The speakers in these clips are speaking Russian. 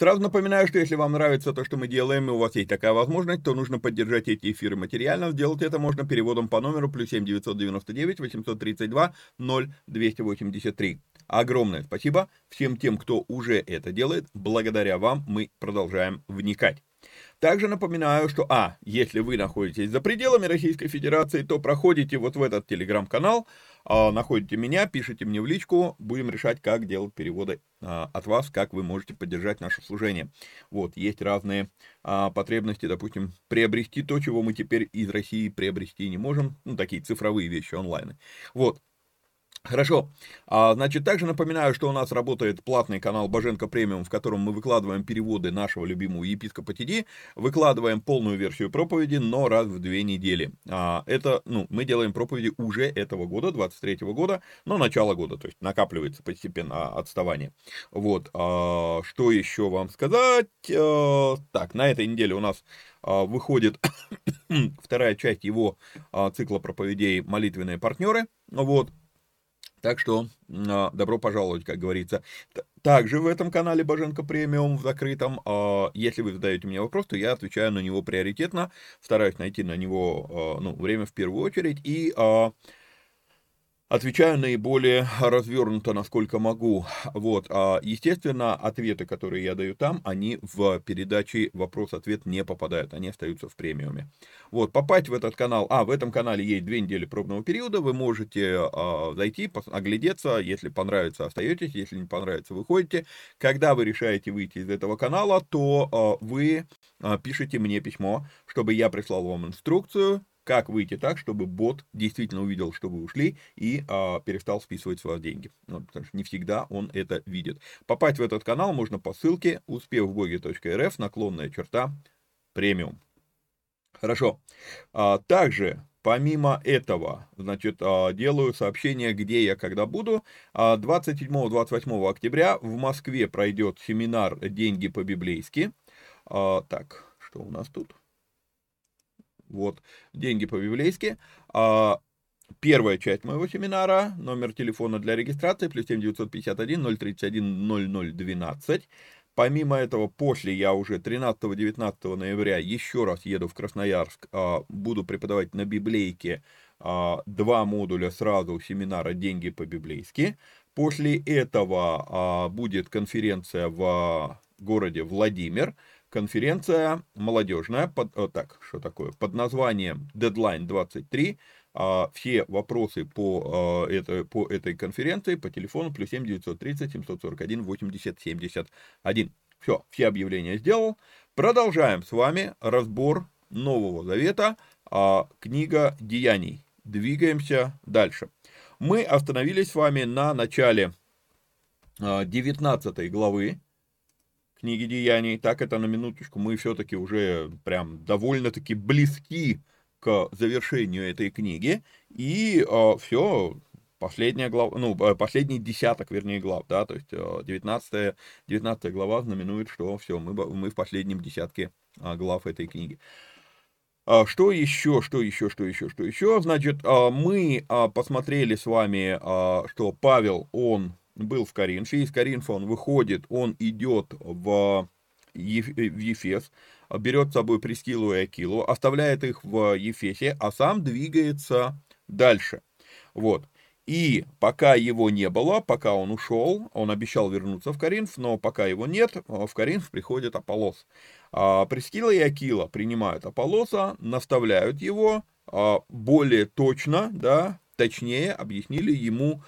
Сразу напоминаю, что если вам нравится то, что мы делаем, и у вас есть такая возможность, то нужно поддержать эти эфиры материально. Сделать это можно переводом по номеру плюс 7 999 832 0283. Огромное спасибо всем тем, кто уже это делает. Благодаря вам мы продолжаем вникать. Также напоминаю, что, а, если вы находитесь за пределами Российской Федерации, то проходите вот в этот телеграм-канал, находите меня, пишите мне в личку, будем решать, как делать переводы а, от вас, как вы можете поддержать наше служение. Вот, есть разные а, потребности, допустим, приобрести то, чего мы теперь из России приобрести не можем, ну, такие цифровые вещи онлайн. Вот, Хорошо. А, значит, также напоминаю, что у нас работает платный канал Боженко Премиум, в котором мы выкладываем переводы нашего любимого епископа Тиди, выкладываем полную версию проповеди, но раз в две недели. А, это, ну, мы делаем проповеди уже этого года, 23 года, но начало года, то есть накапливается постепенно отставание. Вот. А, что еще вам сказать? А, так, на этой неделе у нас а, выходит вторая часть его а, цикла проповедей «Молитвенные партнеры». Вот. Так что а, добро пожаловать, как говорится. Также в этом канале Боженко Премиум в закрытом, а, если вы задаете мне вопрос, то я отвечаю на него приоритетно, стараюсь найти на него а, ну, время в первую очередь. И Отвечаю наиболее развернуто, насколько могу. Вот, а, естественно, ответы, которые я даю там, они в передаче вопрос-ответ не попадают, они остаются в премиуме. Вот, попасть в этот канал, а, в этом канале есть две недели пробного периода, вы можете а, зайти, оглядеться, если понравится, остаетесь, если не понравится, выходите. Когда вы решаете выйти из этого канала, то а, вы а, пишите мне письмо, чтобы я прислал вам инструкцию, как выйти так, чтобы бот действительно увидел, что вы ушли и а, перестал списывать с вас деньги. Ну, потому что не всегда он это видит. Попасть в этот канал можно по ссылке успевбоги.рф, наклонная черта, премиум. Хорошо. А, также Помимо этого, значит, а, делаю сообщение, где я когда буду. 27-28 а, октября в Москве пройдет семинар «Деньги по-библейски». А, так, что у нас тут? Вот, деньги по-библейски. А, первая часть моего семинара, номер телефона для регистрации, плюс 7 951 031 0012. Помимо этого, после я уже 13-19 ноября еще раз еду в Красноярск, а, буду преподавать на библейке а, два модуля сразу семинара «Деньги по-библейски». После этого а, будет конференция в городе Владимир, конференция молодежная, под, о, так, что такое, под названием Deadline 23. А, все вопросы по, а, это, по этой конференции по телефону плюс 7 930 741 80 71. Все, все объявления сделал. Продолжаем с вами разбор Нового Завета, а, книга Деяний. Двигаемся дальше. Мы остановились с вами на начале 19 а, главы книги Деяний, так это на минуточку, мы все-таки уже прям довольно-таки близки к завершению этой книги, и э, все, последняя глава, ну, э, последний десяток, вернее, глав, да, то есть 19, 19 глава знаменует, что все, мы, мы в последнем десятке а, глав этой книги. А, что еще, что еще, что еще, что еще? Значит, а, мы посмотрели с вами, что Павел, он был в Коринфе, из Коринфа он выходит, он идет в, Еф, в Ефес, берет с собой Прескилу и Акилу, оставляет их в Ефесе, а сам двигается дальше. Вот. И пока его не было, пока он ушел, он обещал вернуться в Коринф, но пока его нет, в Коринф приходит Аполлос. А Прискилла и Акила принимают Аполлоса, наставляют его, а, более точно, да, точнее объяснили ему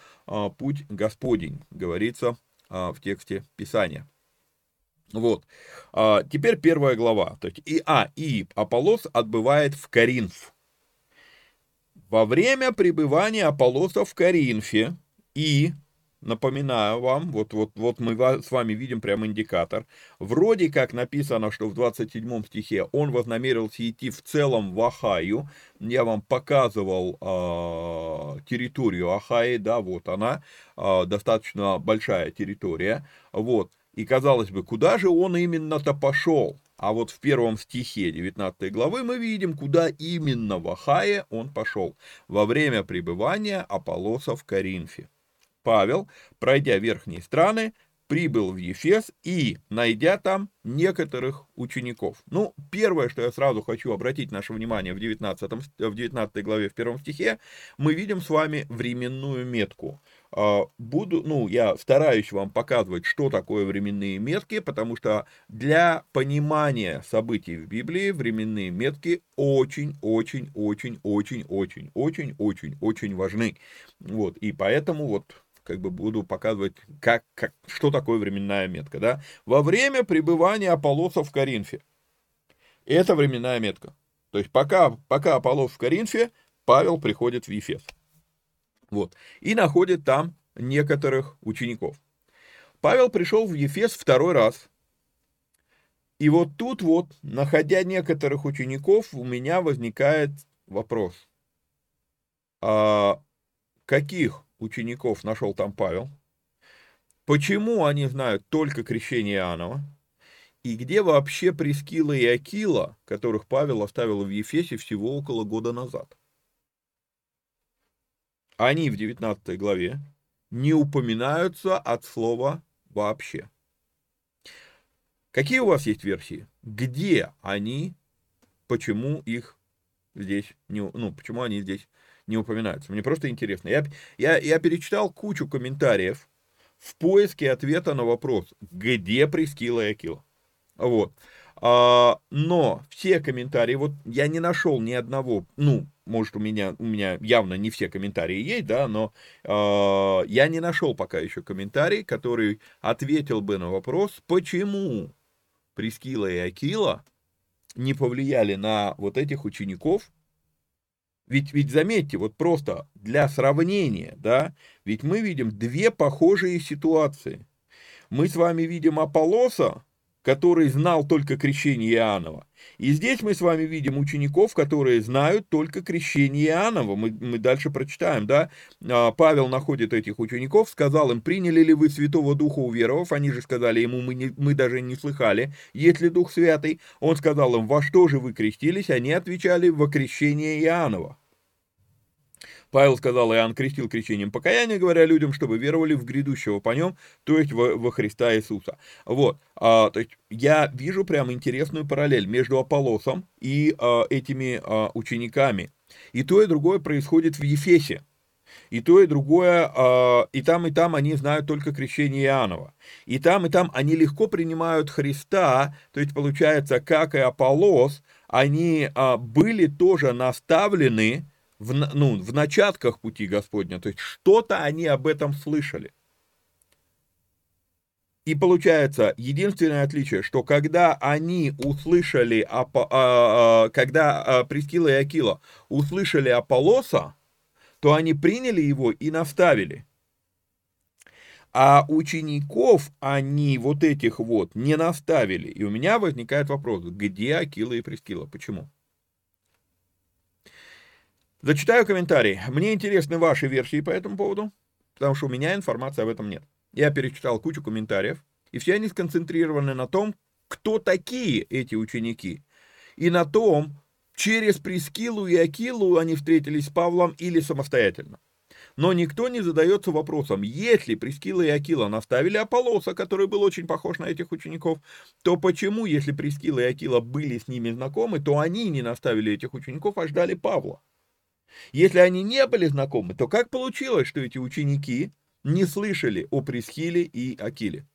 путь Господень, говорится а, в тексте Писания. Вот. А, теперь первая глава. То есть, и, а, и Аполлос отбывает в Коринф. Во время пребывания Аполлоса в Коринфе и Напоминаю вам, вот, вот, вот мы с вами видим прям индикатор. Вроде как написано, что в 27 стихе он вознамерился идти в целом в Ахаю. Я вам показывал э, территорию Ахаи, да, вот она, э, достаточно большая территория. Вот, и казалось бы, куда же он именно-то пошел? А вот в первом стихе 19 главы мы видим, куда именно в Ахае он пошел во время пребывания Аполлоса в Коринфе. Павел, пройдя верхние страны, прибыл в Ефес и, найдя там некоторых учеников. Ну, первое, что я сразу хочу обратить наше внимание в 19, в 19 главе, в первом стихе, мы видим с вами временную метку. А, буду, ну, я стараюсь вам показывать, что такое временные метки, потому что для понимания событий в Библии временные метки очень, очень, очень, очень, очень, очень, очень, очень важны. Вот, и поэтому вот как бы буду показывать, как, как, что такое временная метка. Да? Во время пребывания Аполлоса в Коринфе. Это временная метка. То есть пока, пока Аполлос в Коринфе, Павел приходит в Ефес. Вот. И находит там некоторых учеников. Павел пришел в Ефес второй раз. И вот тут вот, находя некоторых учеников, у меня возникает вопрос. А каких учеников нашел там Павел, почему они знают только крещение Иоаннова, и где вообще Прескила и Акила, которых Павел оставил в Ефесе всего около года назад. Они в 19 главе не упоминаются от слова вообще. Какие у вас есть версии? Где они, почему их здесь не, ну, почему они здесь не упоминаются. Мне просто интересно. Я, я, я перечитал кучу комментариев в поиске ответа на вопрос, где Прескила и Акила. Вот. А, но все комментарии, вот я не нашел ни одного, ну, может, у меня, у меня явно не все комментарии есть, да, но э, я не нашел пока еще комментарий, который ответил бы на вопрос, почему Прескила и Акила не повлияли на вот этих учеников. Ведь, ведь заметьте, вот просто для сравнения, да, ведь мы видим две похожие ситуации. Мы с вами видим Аполлоса, который знал только крещение Иоаннова. И здесь мы с вами видим учеников, которые знают только крещение Иоаннова. Мы, мы дальше прочитаем, да? А, Павел находит этих учеников, сказал им, приняли ли вы Святого Духа уверовав? Они же сказали ему, мы, не, мы даже не слыхали, есть ли Дух Святый. Он сказал им, во что же вы крестились? Они отвечали, во крещение Иоаннова. Павел сказал, Иоанн крестил крещением покаяния, говоря людям, чтобы веровали в грядущего по нем, то есть во, во Христа Иисуса. Вот, а, то есть я вижу прям интересную параллель между Аполлосом и а, этими а, учениками. И то, и другое происходит в Ефесе. И то, и другое, а, и там, и там они знают только крещение Иоаннова. И там, и там они легко принимают Христа, то есть получается, как и Аполлос, они а, были тоже наставлены в, ну, в начатках пути Господня, то есть что-то они об этом слышали. И получается, единственное отличие, что когда они услышали, а, а, когда а, Прескила и Акила услышали Аполлоса, то они приняли его и наставили. А учеников они вот этих вот не наставили. И у меня возникает вопрос, где Акила и Прескила, почему? Зачитаю комментарии. Мне интересны ваши версии по этому поводу, потому что у меня информации об этом нет. Я перечитал кучу комментариев, и все они сконцентрированы на том, кто такие эти ученики, и на том, через Прескилу и Акилу они встретились с Павлом или самостоятельно. Но никто не задается вопросом, если Прескила и Акила наставили Аполлоса, который был очень похож на этих учеников, то почему, если Прескила и Акила были с ними знакомы, то они не наставили этих учеников, а ждали Павла? Если они не были знакомы, то как получилось, что эти ученики не слышали о Пресхиле и Акиле?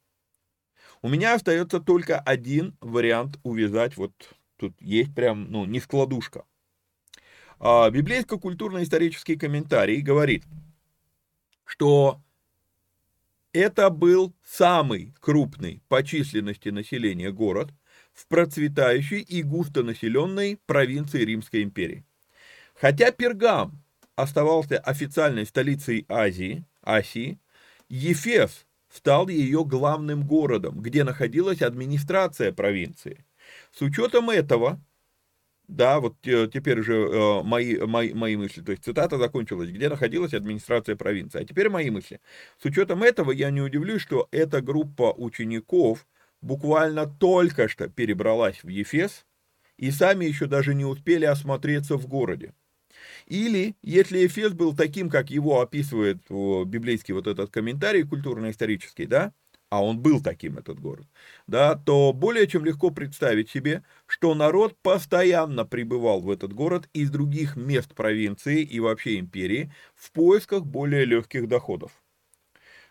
У меня остается только один вариант увязать, вот тут есть прям, ну, не складушка. А, библейско-культурно-исторический комментарий говорит, что это был самый крупный по численности населения город в процветающей и густонаселенной провинции Римской империи. Хотя Пергам оставался официальной столицей Азии, Асии, Ефес стал ее главным городом, где находилась администрация провинции. С учетом этого, да, вот теперь же э, мои, мои, мои мысли, то есть цитата закончилась, где находилась администрация провинции. А теперь мои мысли. С учетом этого я не удивлюсь, что эта группа учеников буквально только что перебралась в Ефес и сами еще даже не успели осмотреться в городе. Или, если Эфес был таким, как его описывает библейский вот этот комментарий культурно-исторический, да, а он был таким, этот город, да, то более чем легко представить себе, что народ постоянно прибывал в этот город из других мест провинции и вообще империи в поисках более легких доходов.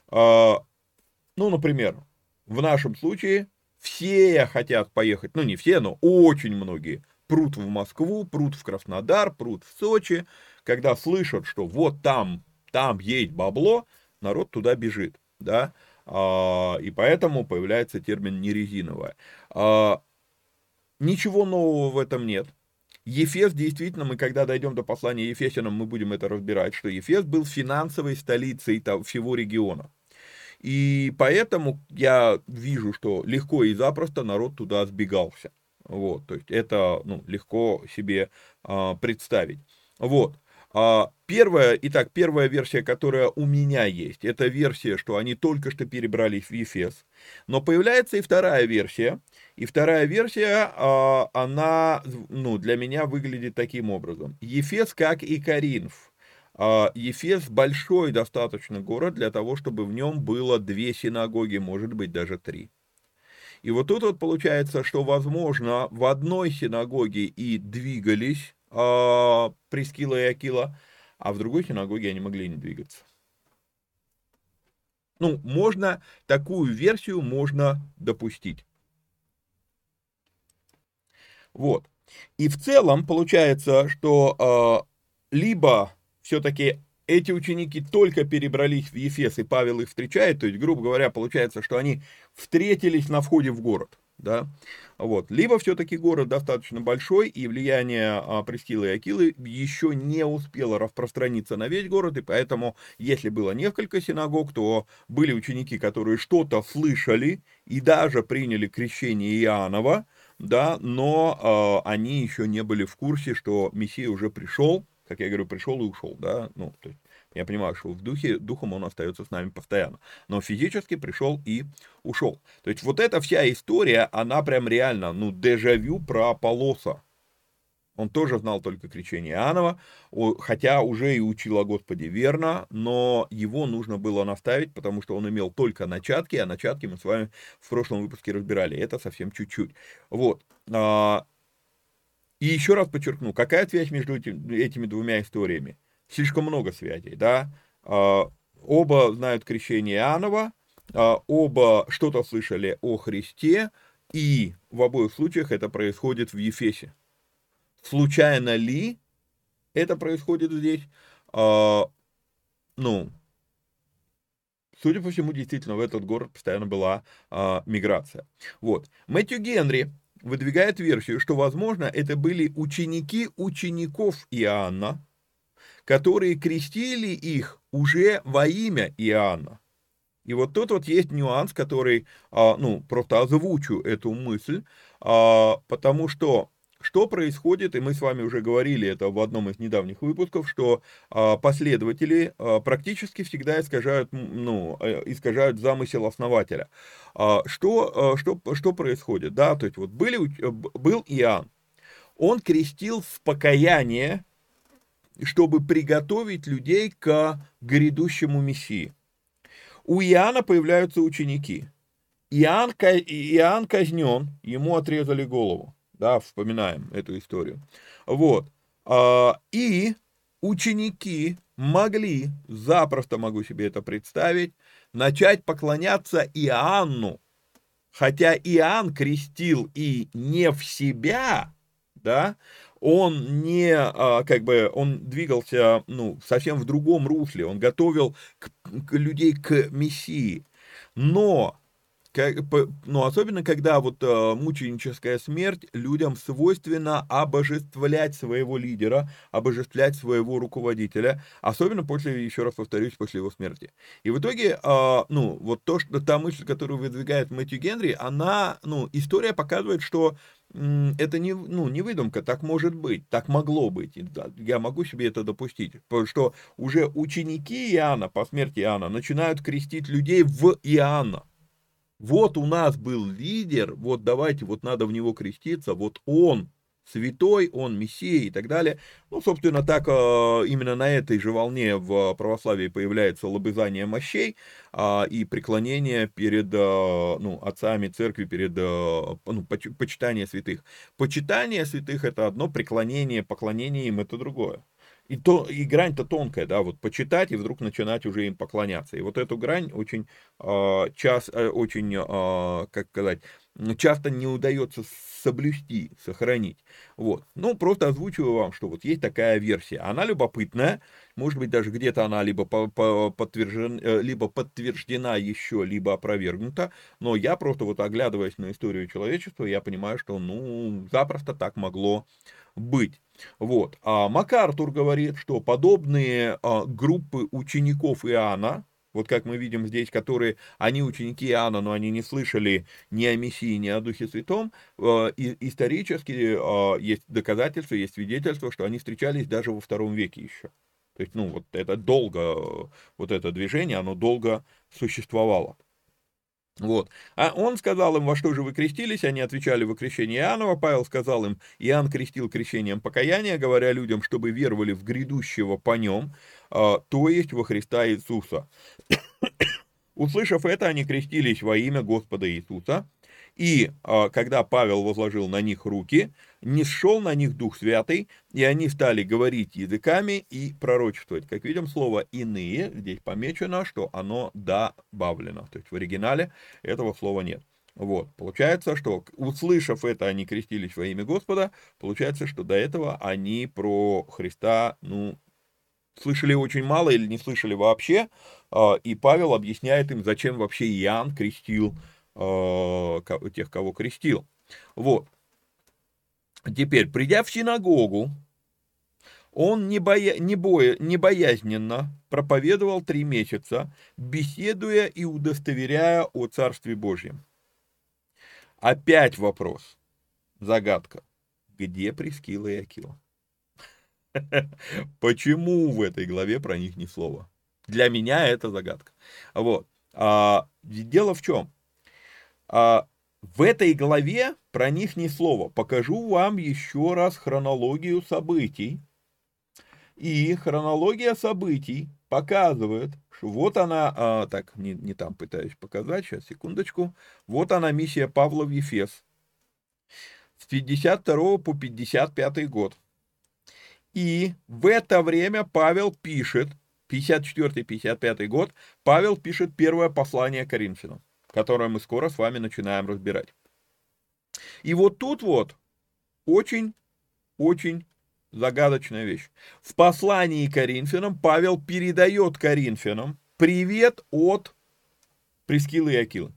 А, ну, например, в нашем случае все хотят поехать, ну не все, но очень многие прут в Москву, прут в Краснодар, прут в Сочи, когда слышат, что вот там, там есть бабло, народ туда бежит, да, а, и поэтому появляется термин нерезиновая. А, ничего нового в этом нет. Ефес, действительно, мы когда дойдем до послания Ефесянам, мы будем это разбирать, что Ефес был финансовой столицей всего региона. И поэтому я вижу, что легко и запросто народ туда сбегался. Вот, то есть это ну, легко себе а, представить. Вот. А, первая, итак, первая версия, которая у меня есть, это версия, что они только что перебрались в Ефес. Но появляется и вторая версия. И вторая версия, а, она ну, для меня выглядит таким образом. Ефес, как и Каринф. А, Ефес большой достаточно город для того, чтобы в нем было две синагоги, может быть даже три. И вот тут вот получается, что, возможно, в одной синагоге и двигались э, Прескила и Акила, а в другой синагоге они могли не двигаться. Ну, можно, такую версию можно допустить. Вот. И в целом получается, что э, либо все-таки эти ученики только перебрались в Ефес, и Павел их встречает, то есть, грубо говоря, получается, что они встретились на входе в город, да, вот, либо все-таки город достаточно большой, и влияние а, Прескилы и Акилы еще не успело распространиться на весь город, и поэтому, если было несколько синагог, то были ученики, которые что-то слышали и даже приняли крещение Иоаннова, да, но э, они еще не были в курсе, что Мессия уже пришел, как я говорю, пришел и ушел, да, ну, то есть я понимаю, что в духе, духом он остается с нами постоянно, но физически пришел и ушел. То есть вот эта вся история, она прям реально, ну, дежавю про Полоса. Он тоже знал только крещение Иоаннова, хотя уже и учил о Господе верно, но его нужно было наставить, потому что он имел только начатки, а начатки мы с вами в прошлом выпуске разбирали. Это совсем чуть-чуть. Вот. И еще раз подчеркну, какая связь между этими двумя историями? Слишком много связей, да? А, оба знают крещение Иоаннова, а, оба что-то слышали о Христе, и в обоих случаях это происходит в Ефесе. Случайно ли это происходит здесь? А, ну, судя по всему, действительно, в этот город постоянно была миграция. Вот. Мэтью Генри выдвигает версию, что, возможно, это были ученики учеников Иоанна, которые крестили их уже во имя Иоанна. И вот тут вот есть нюанс, который, а, ну, просто озвучу эту мысль, а, потому что что происходит, и мы с вами уже говорили это в одном из недавних выпусков, что а, последователи а, практически всегда искажают, ну, э, искажают замысел основателя. А, что, что, что происходит? Да, то есть вот были, э, был Иоанн, он крестил в покаяние, чтобы приготовить людей к грядущему Мессии. У Иоанна появляются ученики. Иоанн, Иоанн казнен, ему отрезали голову да, вспоминаем эту историю. Вот. А, и ученики могли, запросто могу себе это представить, начать поклоняться Иоанну, хотя Иоанн крестил и не в себя, да, он не, а, как бы, он двигался, ну, совсем в другом русле, он готовил к, к людей к Мессии, но как, ну, особенно когда вот э, мученическая смерть, людям свойственно обожествлять своего лидера, обожествлять своего руководителя, особенно после, еще раз повторюсь, после его смерти. И в итоге, э, ну, вот то, что та мысль, которую выдвигает Мэтью Генри, она, ну, история показывает, что это не, ну, не выдумка, так может быть, так могло быть, я могу себе это допустить, потому что уже ученики Иоанна, по смерти Иоанна, начинают крестить людей в Иоанна, вот у нас был лидер, вот давайте, вот надо в него креститься, вот он святой, он мессия и так далее. Ну, собственно, так э, именно на этой же волне в православии появляется лобызание мощей а, и преклонение перед э, ну, отцами церкви, перед э, ну, почитание святых. Почитание святых это одно, преклонение, поклонение им это другое. И, то, и грань-то тонкая, да, вот почитать и вдруг начинать уже им поклоняться. И вот эту грань очень, э, час, э, очень э, как сказать, часто не удается соблюсти, сохранить. Вот. Ну, просто озвучиваю вам, что вот есть такая версия. Она любопытная, может быть, даже где-то она либо, по, по, подтвержден, э, либо подтверждена еще, либо опровергнута, но я просто вот оглядываясь на историю человечества, я понимаю, что, ну, запросто так могло быть. Вот. А МакАртур говорит, что подобные а, группы учеников Иоанна, вот как мы видим здесь, которые, они ученики Иоанна, но они не слышали ни о Мессии, ни о Духе Святом, э, и, исторически э, есть доказательства, есть свидетельства, что они встречались даже во втором веке еще. То есть, ну, вот это долго, вот это движение, оно долго существовало. Вот. А он сказал им, во что же вы крестились, они отвечали во крещение Иоаннова, Павел сказал им, Иоанн крестил крещением покаяния, говоря людям, чтобы веровали в грядущего по нем, а, то есть во Христа Иисуса. Услышав это, они крестились во имя Господа Иисуса, И а, когда Павел возложил на них руки, не сшел на них Дух Святый, и они стали говорить языками и пророчествовать. Как видим, слово «иные» здесь помечено, что оно добавлено. То есть в оригинале этого слова нет. Вот, получается, что услышав это, они крестились во имя Господа, получается, что до этого они про Христа, ну, слышали очень мало или не слышали вообще, а, и Павел объясняет им, зачем вообще Иоанн крестил а, тех, кого крестил. Вот. Теперь, придя в синагогу, он не, боя, не, боя, не боязненно проповедовал три месяца, беседуя и удостоверяя о Царстве Божьем. Опять вопрос, загадка. Где Прескила и Акила? Почему в этой главе про них ни слова? Для меня это загадка. Вот. А, дело в чем? А, в этой главе про них ни слова. Покажу вам еще раз хронологию событий. И хронология событий показывает, что вот она, а, так, не, не там пытаюсь показать, сейчас, секундочку. Вот она, миссия Павла в Ефес. С 52 по 55 год. И в это время Павел пишет, 54-55 год, Павел пишет первое послание Коринфянам, которое мы скоро с вами начинаем разбирать. И вот тут вот очень-очень загадочная вещь. В послании Коринфянам Павел передает Коринфянам привет от Прескилы и Акилы.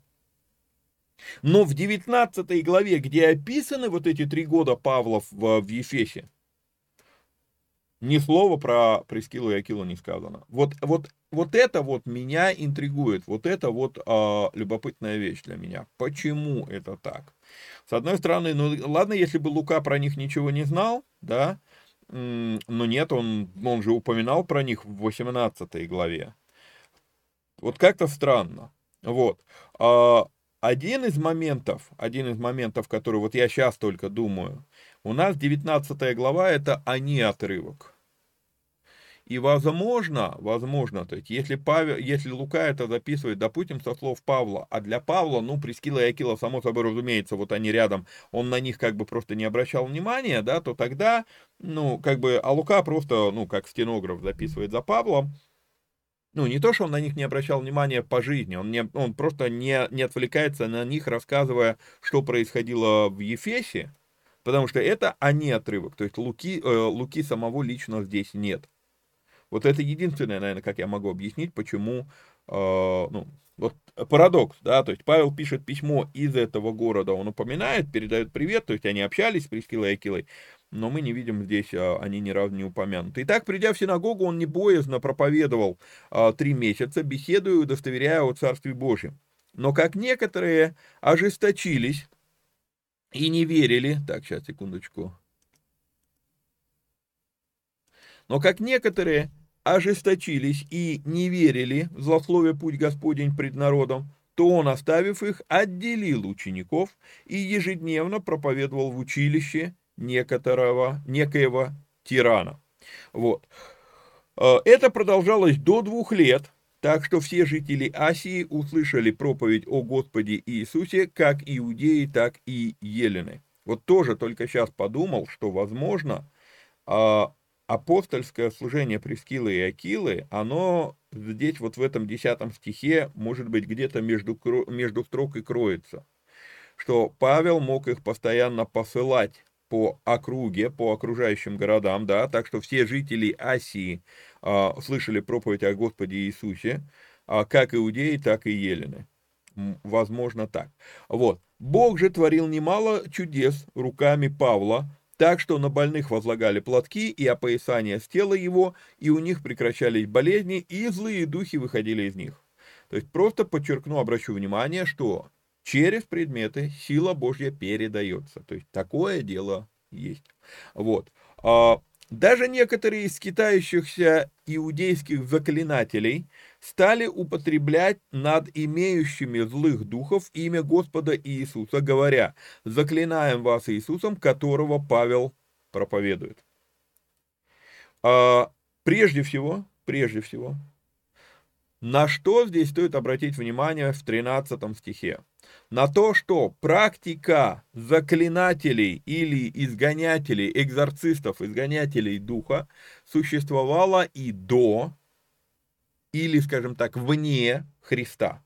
Но в 19 главе, где описаны вот эти три года Павла в, в Ефесе, ни слова про Прескилу и Акилу не сказано. Вот, вот, вот это вот меня интригует, вот это вот а, любопытная вещь для меня. Почему это так? С одной стороны, ну ладно, если бы Лука про них ничего не знал, да, но нет, он, он же упоминал про них в 18 главе. Вот как-то странно. Вот. А, один из моментов, один из моментов, который вот я сейчас только думаю, у нас 19 глава это «они» отрывок. И возможно, возможно, то есть, если, Павел, если Лука это записывает, допустим, со слов Павла, а для Павла, ну, Прескила и Акила, само собой разумеется, вот они рядом, он на них как бы просто не обращал внимания, да, то тогда, ну, как бы, а Лука просто, ну, как стенограф записывает за Павлом, ну, не то, что он на них не обращал внимания по жизни, он, не, он просто не, не отвлекается на них, рассказывая, что происходило в Ефесе, потому что это они отрывок, то есть Луки, э, Луки самого лично здесь нет. Вот это единственное, наверное, как я могу объяснить, почему, э, ну, вот парадокс, да, то есть Павел пишет письмо из этого города, он упоминает, передает привет, то есть они общались с Прескилой и Акилой, но мы не видим здесь, а, они ни разу не упомянуты. Итак, придя в синагогу, он не боязно проповедовал а, три месяца, беседуя и удостоверяя о Царстве Божьем. Но как некоторые ожесточились и не верили, так, сейчас, секундочку, но как некоторые ожесточились и не верили злословие путь Господень пред народом, то он, оставив их, отделил учеников и ежедневно проповедовал в училище некоторого, некоего тирана. Вот. Э, это продолжалось до двух лет, так что все жители Асии услышали проповедь о Господе Иисусе, как иудеи, так и елены. Вот тоже только сейчас подумал, что, возможно, а, апостольское служение Прескилы и Акилы, оно здесь вот в этом десятом стихе, может быть, где-то между, между строк и кроется. Что Павел мог их постоянно посылать по округе, по окружающим городам, да, так что все жители Асии слышали проповедь о Господе Иисусе, а, как иудеи, так и елены. Возможно так. Вот. Бог же творил немало чудес руками Павла, так что на больных возлагали платки и опоясания с тела его, и у них прекращались болезни, и злые духи выходили из них. То есть просто подчеркну, обращу внимание, что через предметы сила Божья передается. То есть такое дело есть. Вот. Даже некоторые из скитающихся иудейских заклинателей стали употреблять над имеющими злых духов имя Господа Иисуса, говоря, заклинаем вас Иисусом, которого Павел проповедует. А, прежде всего, прежде всего, На что здесь стоит обратить внимание в 13 стихе? На то, что практика заклинателей или изгонятелей, экзорцистов, изгонятелей духа существовала и до, или, скажем так, вне Христа.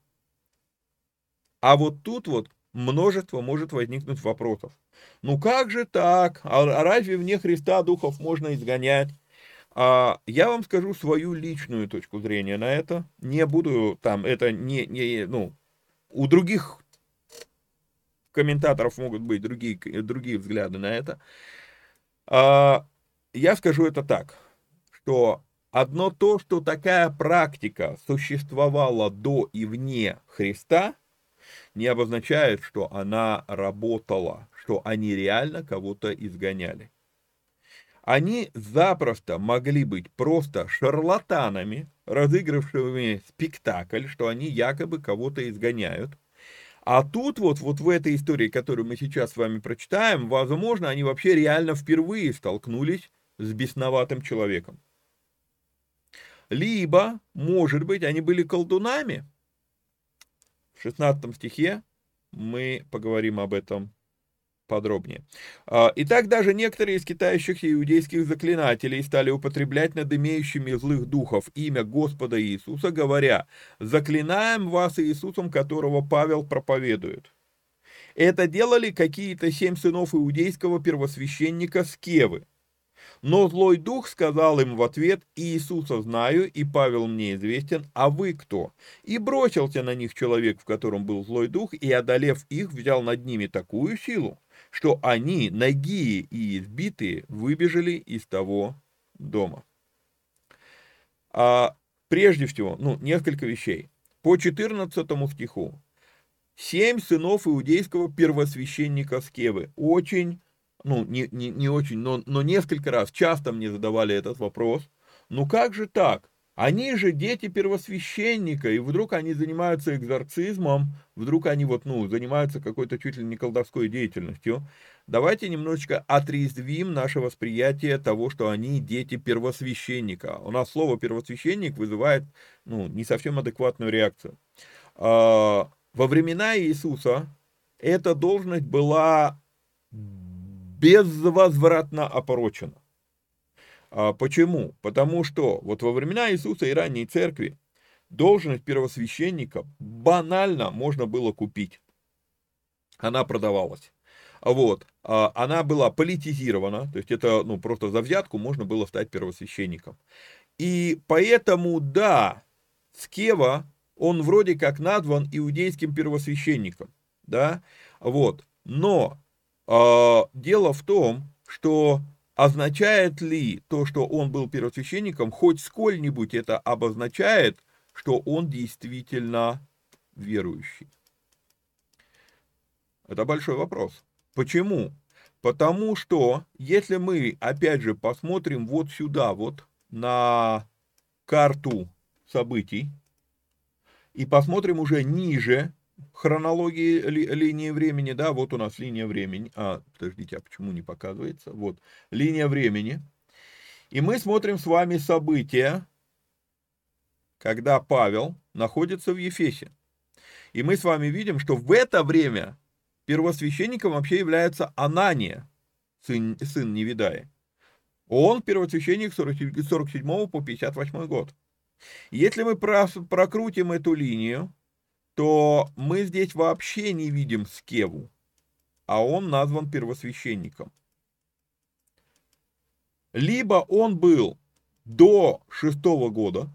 А вот тут вот множество может возникнуть вопросов. Ну как же так? А разве вне Христа духов можно изгонять? А я вам скажу свою личную точку зрения на это. Не буду там, это не, не ну, у других комментаторов могут быть другие, другие взгляды на это. А, я скажу это так, что одно то, что такая практика существовала до и вне Христа, не обозначает, что она работала, что они реально кого-то изгоняли. Они запросто могли быть просто шарлатанами, разыгравшими спектакль, что они якобы кого-то изгоняют. А тут вот, вот в этой истории, которую мы сейчас с вами прочитаем, возможно, они вообще реально впервые столкнулись с бесноватым человеком. Либо, может быть, они были колдунами. В 16 стихе мы поговорим об этом подробнее. А, итак, даже некоторые из китающихся иудейских заклинателей стали употреблять над имеющими злых духов имя Господа Иисуса, говоря, «Заклинаем вас Иисусом, которого Павел проповедует». Это делали какие-то семь сынов иудейского первосвященника Скевы. Но злой дух сказал им в ответ, «Иисуса знаю, и Павел мне известен, а вы кто?» И бросился на них человек, в котором был злой дух, и, одолев их, взял над ними такую силу, что они, нагие и избитые, выбежали из того дома. А прежде всего, ну, несколько вещей. По 14 стиху. Семь сынов иудейского первосвященника Скевы. Очень, ну, не, не, не очень, но, но несколько раз, часто мне задавали этот вопрос. Ну как же так? Они же дети первосвященника, и вдруг они занимаются экзорцизмом, вдруг они вот, ну, занимаются какой-то чуть ли не колдовской деятельностью. Давайте немножечко отрезвим наше восприятие того, что они дети первосвященника. У нас слово первосвященник вызывает, ну, не совсем адекватную реакцию. А, во времена Иисуса эта должность была безвозвратно опорочена. А почему? Потому что вот во времена Иисуса и ранней церкви должность первосвященника банально можно было купить. Она продавалась. Вот. А она была политизирована, то есть это ну, просто за взятку можно было стать первосвященником. И поэтому, да, Скева, он вроде как назван иудейским первосвященником, да, вот. Но э, дело в том, что Означает ли то, что он был первосвященником, хоть сколь-нибудь это обозначает, что он действительно верующий? Это большой вопрос. Почему? Потому что, если мы, опять же, посмотрим вот сюда, вот на карту событий, и посмотрим уже ниже, хронологии ли, линии времени, да, вот у нас линия времени, а, подождите, а почему не показывается, вот, линия времени, и мы смотрим с вами события, когда Павел находится в Ефесе, и мы с вами видим, что в это время первосвященником вообще является Анания, сын, сын Невидая. Он первосвященник 47 по 58 год. Если мы прокрутим эту линию, то мы здесь вообще не видим Скеву, а он назван первосвященником. Либо он был до шестого года,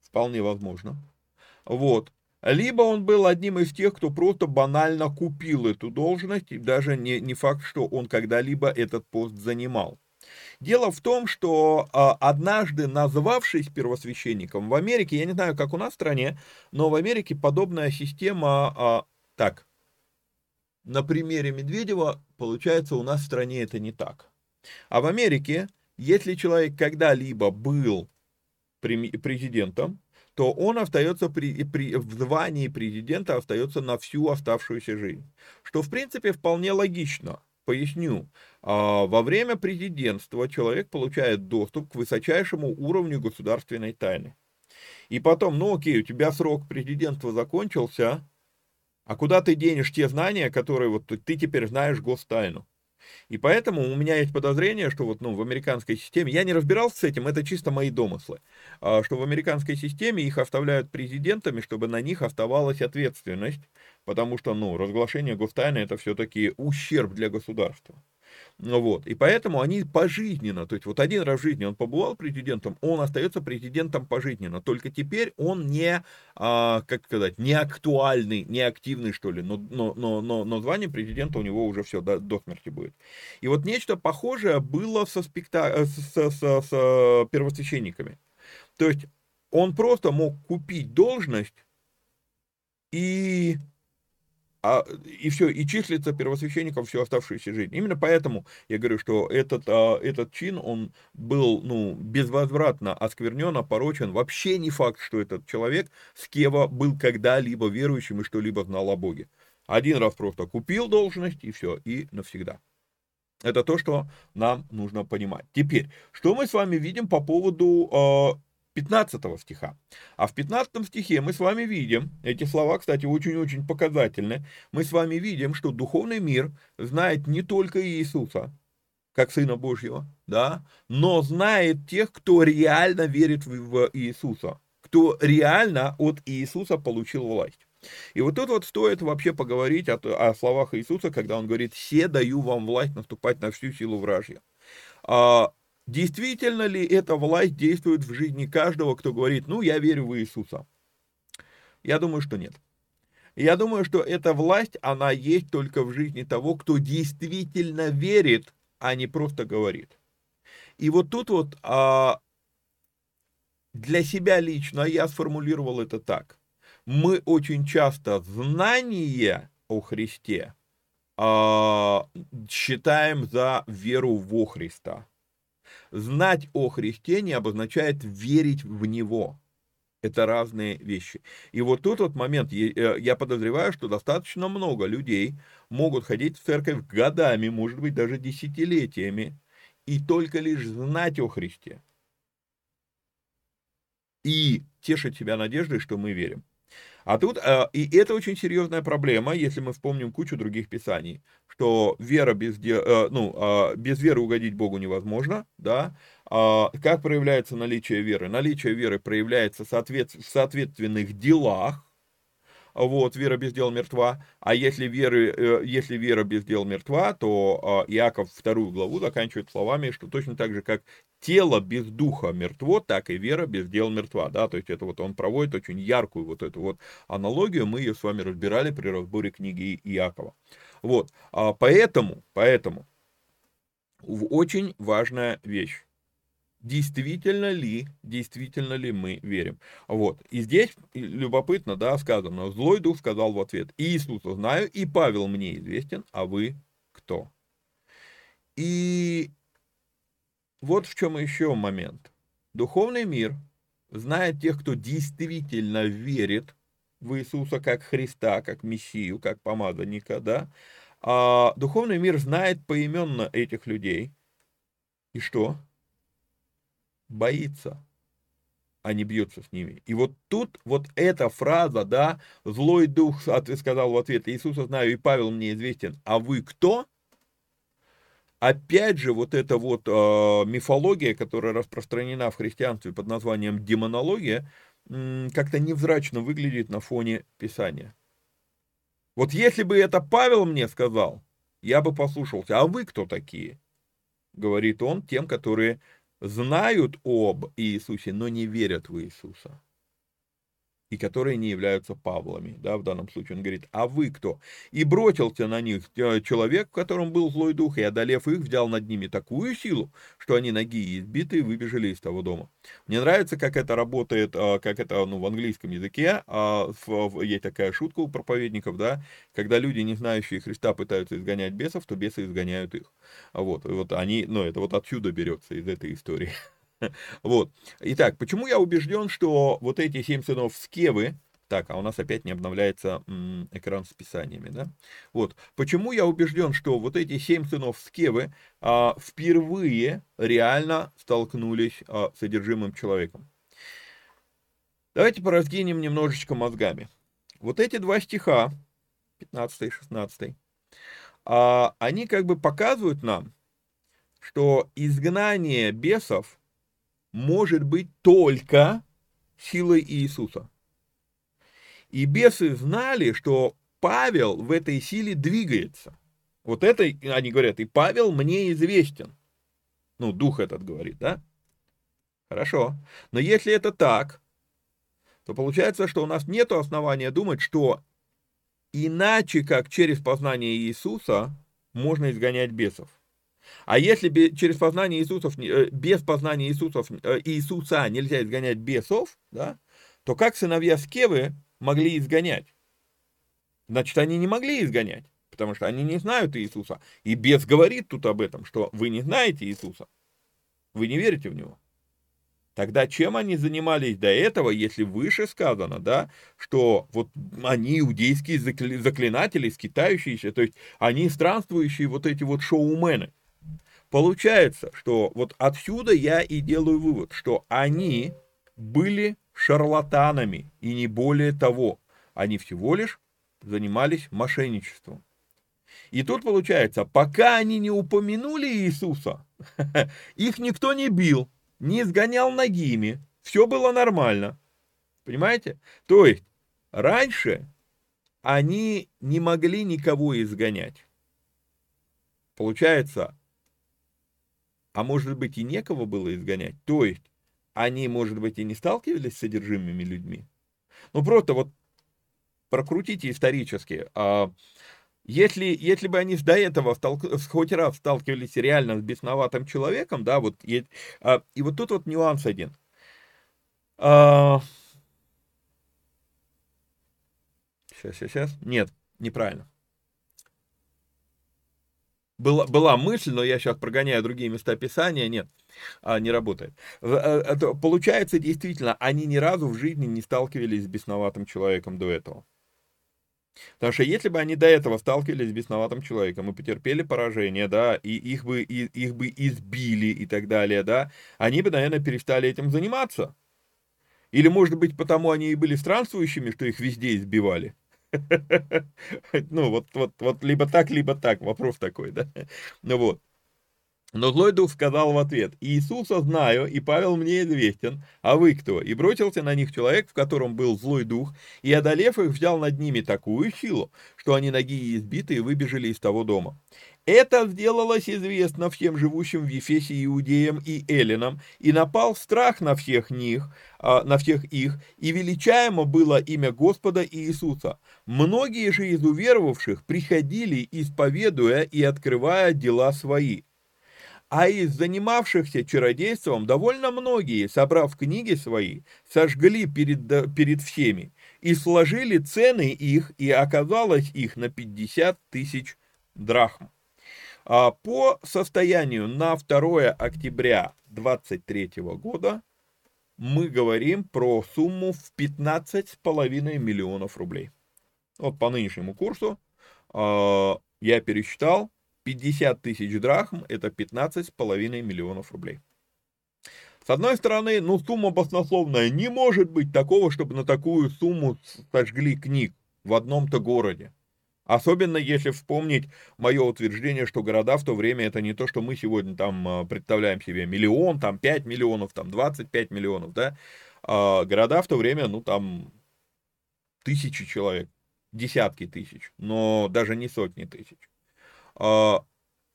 вполне возможно, вот, либо он был одним из тех, кто просто банально купил эту должность, и даже не, не факт, что он когда-либо этот пост занимал. Дело в том, что а, однажды назвавшись первосвященником в Америке, я не знаю, как у нас в стране, но в Америке подобная система, а, так, на примере Медведева, получается, у нас в стране это не так. А в Америке, если человек когда-либо был президентом, то он остается при, при, в звании президента остается на всю оставшуюся жизнь. Что, в принципе, вполне логично. Поясню. А, во время президентства человек получает доступ к высочайшему уровню государственной тайны. И потом, ну окей, у тебя срок президентства закончился, а куда ты денешь те знания, которые вот ты теперь знаешь гостайну? И поэтому у меня есть подозрение, что вот ну, в американской системе, я не разбирался с этим, это чисто мои домыслы, а, что в американской системе их оставляют президентами, чтобы на них оставалась ответственность, потому что ну, разглашение гостайны это все-таки ущерб для государства. Ну вот, и поэтому они пожизненно, то есть вот один раз в жизни он побывал президентом, он остается президентом пожизненно, только теперь он не, а, как сказать, не актуальный, не активный, что ли, но, но, но, но, но звание президента у него уже все до, до смерти будет. И вот нечто похожее было со, спекта... с, с, с, с первосвященниками. То есть он просто мог купить должность и а, и все, и числится первосвященником всю оставшуюся жизнь. Именно поэтому я говорю, что этот, а, этот чин, он был, ну, безвозвратно осквернен, опорочен. Вообще не факт, что этот человек с Кева был когда-либо верующим и что-либо знал о Боге. Один раз просто купил должность, и все, и навсегда. Это то, что нам нужно понимать. Теперь, что мы с вами видим по поводу а, 15 стиха. А в 15 стихе мы с вами видим, эти слова, кстати, очень-очень показательны, мы с вами видим, что духовный мир знает не только Иисуса, как Сына Божьего, да, но знает тех, кто реально верит в Иисуса, кто реально от Иисуса получил власть. И вот тут вот стоит вообще поговорить о, о словах Иисуса, когда он говорит, «Все даю вам власть наступать на всю силу вражья». А, Действительно ли эта власть действует в жизни каждого, кто говорит, ну, я верю в Иисуса? Я думаю, что нет. Я думаю, что эта власть, она есть только в жизни того, кто действительно верит, а не просто говорит. И вот тут вот а, для себя лично я сформулировал это так. Мы очень часто знание о Христе а, считаем за веру во Христа. Знать о Христе не обозначает верить в Него. Это разные вещи. И вот тут вот момент, э, я подозреваю, что достаточно много людей могут ходить в церковь годами, может быть, даже десятилетиями, и только лишь знать о Христе. И тешить себя надеждой, что мы верим. А тут, э, и это очень серьезная проблема, если мы вспомним кучу других писаний, что вера без, э, ну, а, без веры угодить Богу невозможно, да, а как проявляется наличие веры? Наличие веры проявляется в соответственных делах, вот, вера без дел мертва, а если, веры, э, если вера без дел мертва, то а, Иаков вторую главу заканчивает словами, что точно так же, как тело без духа мертво, так и вера без дел мертва, да, то есть это вот он проводит очень яркую вот эту вот аналогию, мы ее с вами разбирали при разборе книги Иакова. Вот, а поэтому, поэтому, очень важная вещь действительно ли, действительно ли мы верим. Вот. И здесь любопытно, да, сказано, злой дух сказал в ответ, Иисуса знаю, и Павел мне известен, а вы кто? И вот в чем еще момент. Духовный мир знает тех, кто действительно верит в Иисуса как Христа, как Мессию, как помазанника, да, а духовный мир знает поименно этих людей. И что? Боится, а не бьется с ними. И вот тут вот эта фраза, да, злой дух сказал в ответ, Иисуса знаю, и Павел мне известен, а вы кто? Опять же, вот эта вот э, мифология, которая распространена в христианстве под названием демонология, как-то невзрачно выглядит на фоне Писания. Вот если бы это Павел мне сказал, я бы послушался. А вы кто такие? Говорит он тем, которые знают об Иисусе, но не верят в Иисуса и которые не являются Павлами, да, в данном случае он говорит, а вы кто? И бросился на них э, человек, в котором был злой дух, и, одолев их, взял над ними такую силу, что они ноги избитые выбежали из того дома. Мне нравится, как это работает, э, как это, ну, в английском языке, а есть такая шутка у проповедников, да, когда люди, не знающие Христа, пытаются изгонять бесов, то бесы изгоняют их. Вот, вот они, ну, это вот отсюда берется, из этой истории. Вот. Итак, почему я убежден, что вот эти семь сынов Скевы, так, а у нас опять не обновляется м, экран с писаниями, да? Вот. Почему я убежден, что вот эти семь сынов Скевы а, впервые реально столкнулись а, с содержимым человеком? Давайте поразгинем немножечко мозгами. Вот эти два стиха, 15 и 16, а, они как бы показывают нам, что изгнание бесов может быть только силой Иисуса. И бесы знали, что Павел в этой силе двигается. Вот это они говорят, и Павел мне известен. Ну, дух этот говорит, да? Хорошо. Но если это так, то получается, что у нас нет основания думать, что иначе, как через познание Иисуса, можно изгонять бесов. А если через познание Иисусов, э, без познания Иисусов, э, Иисуса нельзя изгонять бесов, да, то как сыновья Скевы могли изгонять? Значит, они не могли изгонять, потому что они не знают Иисуса. И бес говорит тут об этом, что вы не знаете Иисуса, вы не верите в Него. Тогда чем они занимались до этого, если выше сказано, да, что вот они иудейские заклинатели, скитающиеся, то есть они странствующие вот эти вот шоумены. Получается, что вот отсюда я и делаю вывод, что они были шарлатанами, и не более того. Они всего лишь занимались мошенничеством. И тут получается, пока они не упомянули Иисуса, их никто не бил, не сгонял ногими, все было нормально. Понимаете? То есть, раньше они не могли никого изгонять. Получается, а может быть и некого было изгонять. То есть, они, может быть, и не сталкивались с содержимыми людьми. Ну, просто вот прокрутите исторически. А, если, если бы они до этого сталк... хоть раз сталкивались реально с бесноватым человеком, да, вот, и, а, и вот тут вот нюанс один. А... Сейчас, сейчас, сейчас. Нет, неправильно была, была мысль, но я сейчас прогоняю другие места Писания, нет, а, не работает. Э, получается, действительно, они ни разу в жизни не сталкивались с бесноватым человеком до этого. Потому что если бы они до этого сталкивались с бесноватым человеком и потерпели поражение, да, и их бы, и, их бы избили и так далее, да, они бы, наверное, перестали этим заниматься. Или, может быть, потому они и были странствующими, что их везде избивали. Ну, вот, вот, вот либо так, либо так, вопрос такой, да? Ну вот. Но злой дух сказал в ответ, «Иисуса знаю, и Павел мне известен, а вы кто?» И бросился на них человек, в котором был злой дух, и, одолев их, взял над ними такую силу, что они ноги избиты и выбежали из того дома. Это сделалось известно всем живущим в Ефесе иудеям и эллинам, и напал страх на всех них, а, на всех их, и величаемо было имя Господа Иисуса. Многие же из уверовавших приходили, исповедуя и открывая дела свои. А из занимавшихся чародейством довольно многие, собрав книги свои, сожгли перед, перед всеми и сложили цены их, и оказалось их на 50 тысяч драхм. А по состоянию на 2 октября 2023 года мы говорим про сумму в 15,5 миллионов рублей. Вот по нынешнему курсу э, я пересчитал, 50 тысяч драхм это 15,5 миллионов рублей. С одной стороны, ну сумма баснословная, не может быть такого, чтобы на такую сумму сожгли книг в одном-то городе. Особенно если вспомнить мое утверждение, что города в то время это не то, что мы сегодня там а, представляем себе миллион, там 5 миллионов, там 25 миллионов, да. А города в то время, ну там тысячи человек, десятки тысяч, но даже не сотни тысяч. А,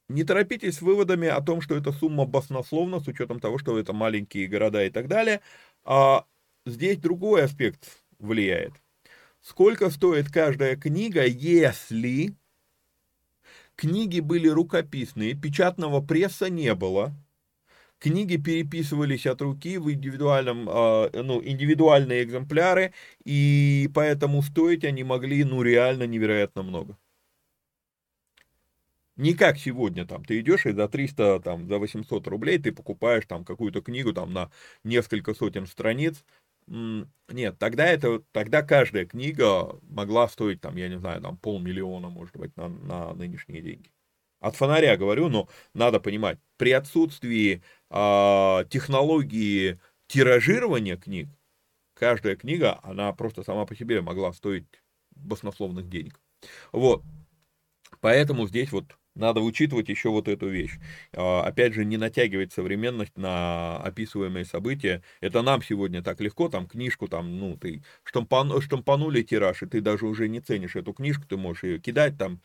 не торопитесь с выводами о том, что эта сумма баснословна, с учетом того, что это маленькие города и так далее. А здесь другой аспект влияет. Сколько стоит каждая книга, если книги были рукописные, печатного пресса не было, книги переписывались от руки в индивидуальном, а, ну, индивидуальные экземпляры, и поэтому стоить они могли, ну, реально невероятно много. Не как сегодня, там, ты идешь и за 300, там, за 800 рублей ты покупаешь там какую-то книгу там на несколько сотен страниц, нет, тогда это, тогда каждая книга могла стоить, там, я не знаю, там полмиллиона, может быть, на, на нынешние деньги. От фонаря говорю, но надо понимать, при отсутствии э, технологии тиражирования книг, каждая книга, она просто сама по себе могла стоить баснословных денег. Вот. Поэтому здесь вот надо учитывать еще вот эту вещь. А, опять же, не натягивать современность на описываемые события. Это нам сегодня так легко, там книжку, там, ну, ты штампан, штампанули тираж, и ты даже уже не ценишь эту книжку, ты можешь ее кидать, там,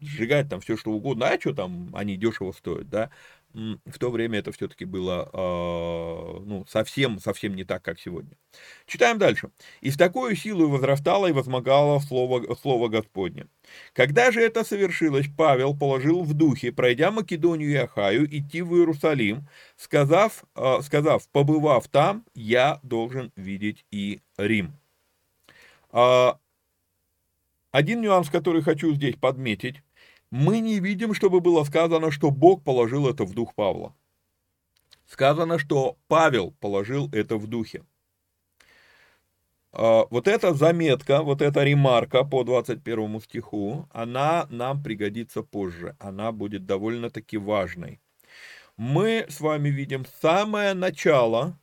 сжигать, там, все что угодно. А что там, они дешево стоят, да? В то время это все-таки было э, ну, совсем, совсем не так, как сегодня. Читаем дальше. «И с такой силой возрастало и возмогало слово, слово Господне. Когда же это совершилось, Павел положил в духе, пройдя Македонию и Ахаю, идти в Иерусалим, сказав, э, сказав побывав там, я должен видеть и Рим». Э, один нюанс, который хочу здесь подметить, мы не видим, чтобы было сказано, что Бог положил это в дух Павла. Сказано, что Павел положил это в духе. А, вот эта заметка, вот эта ремарка по 21 стиху, она нам пригодится позже. Она будет довольно-таки важной. Мы с вами видим самое начало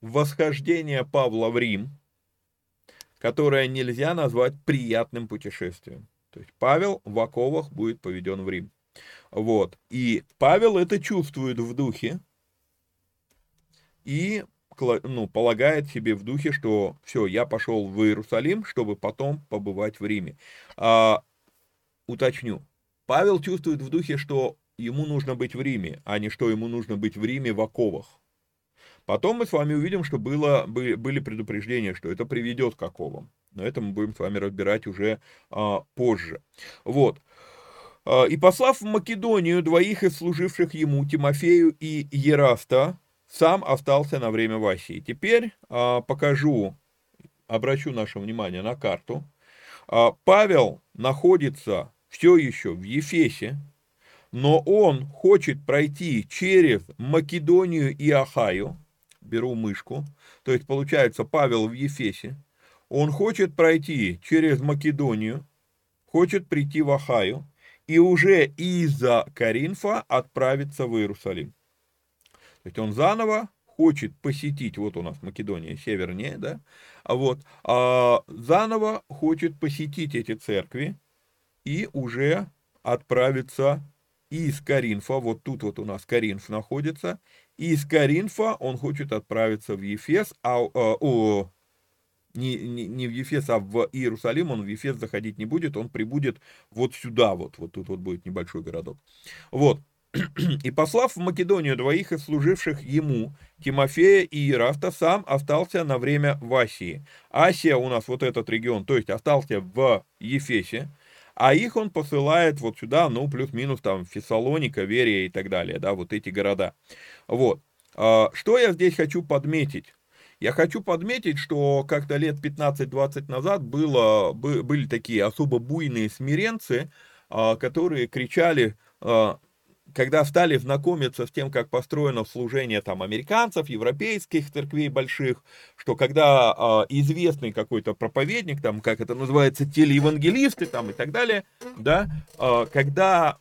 восхождения Павла в Рим, которое нельзя назвать приятным путешествием. То есть Павел в оковах будет поведен в Рим. Вот. И Павел это чувствует в духе и ну, полагает себе в духе, что все, я пошел в Иерусалим, чтобы потом побывать в Риме. А, уточню. Павел чувствует в духе, что ему нужно быть в Риме, а не что ему нужно быть в Риме в оковах. Потом мы с вами увидим, что было, были предупреждения, что это приведет к оковам. Но это мы будем с вами разбирать уже а, позже. Вот. А, «И послав в Македонию двоих из служивших ему, Тимофею и Ераста, сам остался на время в Асии». Теперь а, покажу, обращу наше внимание на карту. А, Павел находится все еще в Ефесе, но он хочет пройти через Македонию и Ахаю, беру мышку, то есть получается Павел в Ефесе, он хочет пройти через Македонию, хочет прийти в Ахаю и уже из-за Каринфа отправиться в Иерусалим. То есть он заново хочет посетить, вот у нас Македония севернее, да, а вот, а заново хочет посетить эти церкви и уже отправиться из Каринфа, вот тут вот у нас Каринф находится, из Каринфа он хочет отправиться в Ефес, а, а, о, не, не, не в Ефес, а в Иерусалим, он в Ефес заходить не будет, он прибудет вот сюда, вот, вот тут вот будет небольшой городок. Вот. И послав в Македонию двоих из служивших ему, Тимофея и Ираста, сам остался на время в Асии. Асия у нас вот этот регион, то есть остался в Ефесе, а их он посылает вот сюда, ну, плюс-минус там Фессалоника, Верия и так далее, да, вот эти города. Вот. А, что я здесь хочу подметить? Я хочу подметить, что как-то лет 15-20 назад было, были такие особо буйные смиренцы, а, которые кричали, а, когда стали знакомиться с тем, как построено служение там американцев, европейских церквей больших, что когда а, известный какой-то проповедник, там, как это называется, телеевангелисты там и так далее, да, когда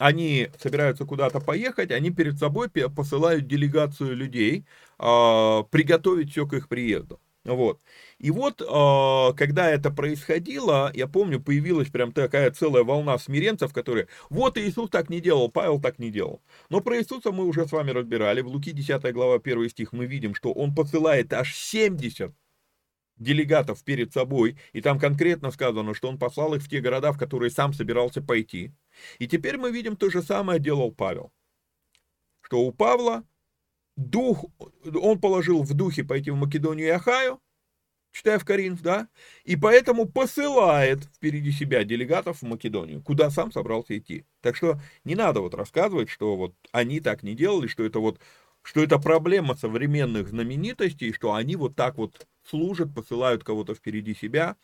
они собираются куда-то поехать, они перед собой посылают делегацию людей, э, приготовить все к их приезду. Вот. И вот, э, когда это происходило, я помню, появилась прям такая целая волна смиренцев, которые, вот Иисус так не делал, Павел так не делал. Но про Иисуса мы уже с вами разбирали. В Луки 10 глава 1 стих мы видим, что он посылает аж 70 делегатов перед собой, и там конкретно сказано, что он послал их в те города, в которые сам собирался пойти. И теперь мы видим то же самое делал Павел. Что у Павла дух, он положил в духе пойти в Македонию и Ахаю, читая в Коринф, да, и поэтому посылает впереди себя делегатов в Македонию, куда сам собрался идти. Так что не надо вот рассказывать, что вот они так не делали, что это вот, что это проблема современных знаменитостей, что они вот так вот служат, посылают кого-то впереди себя.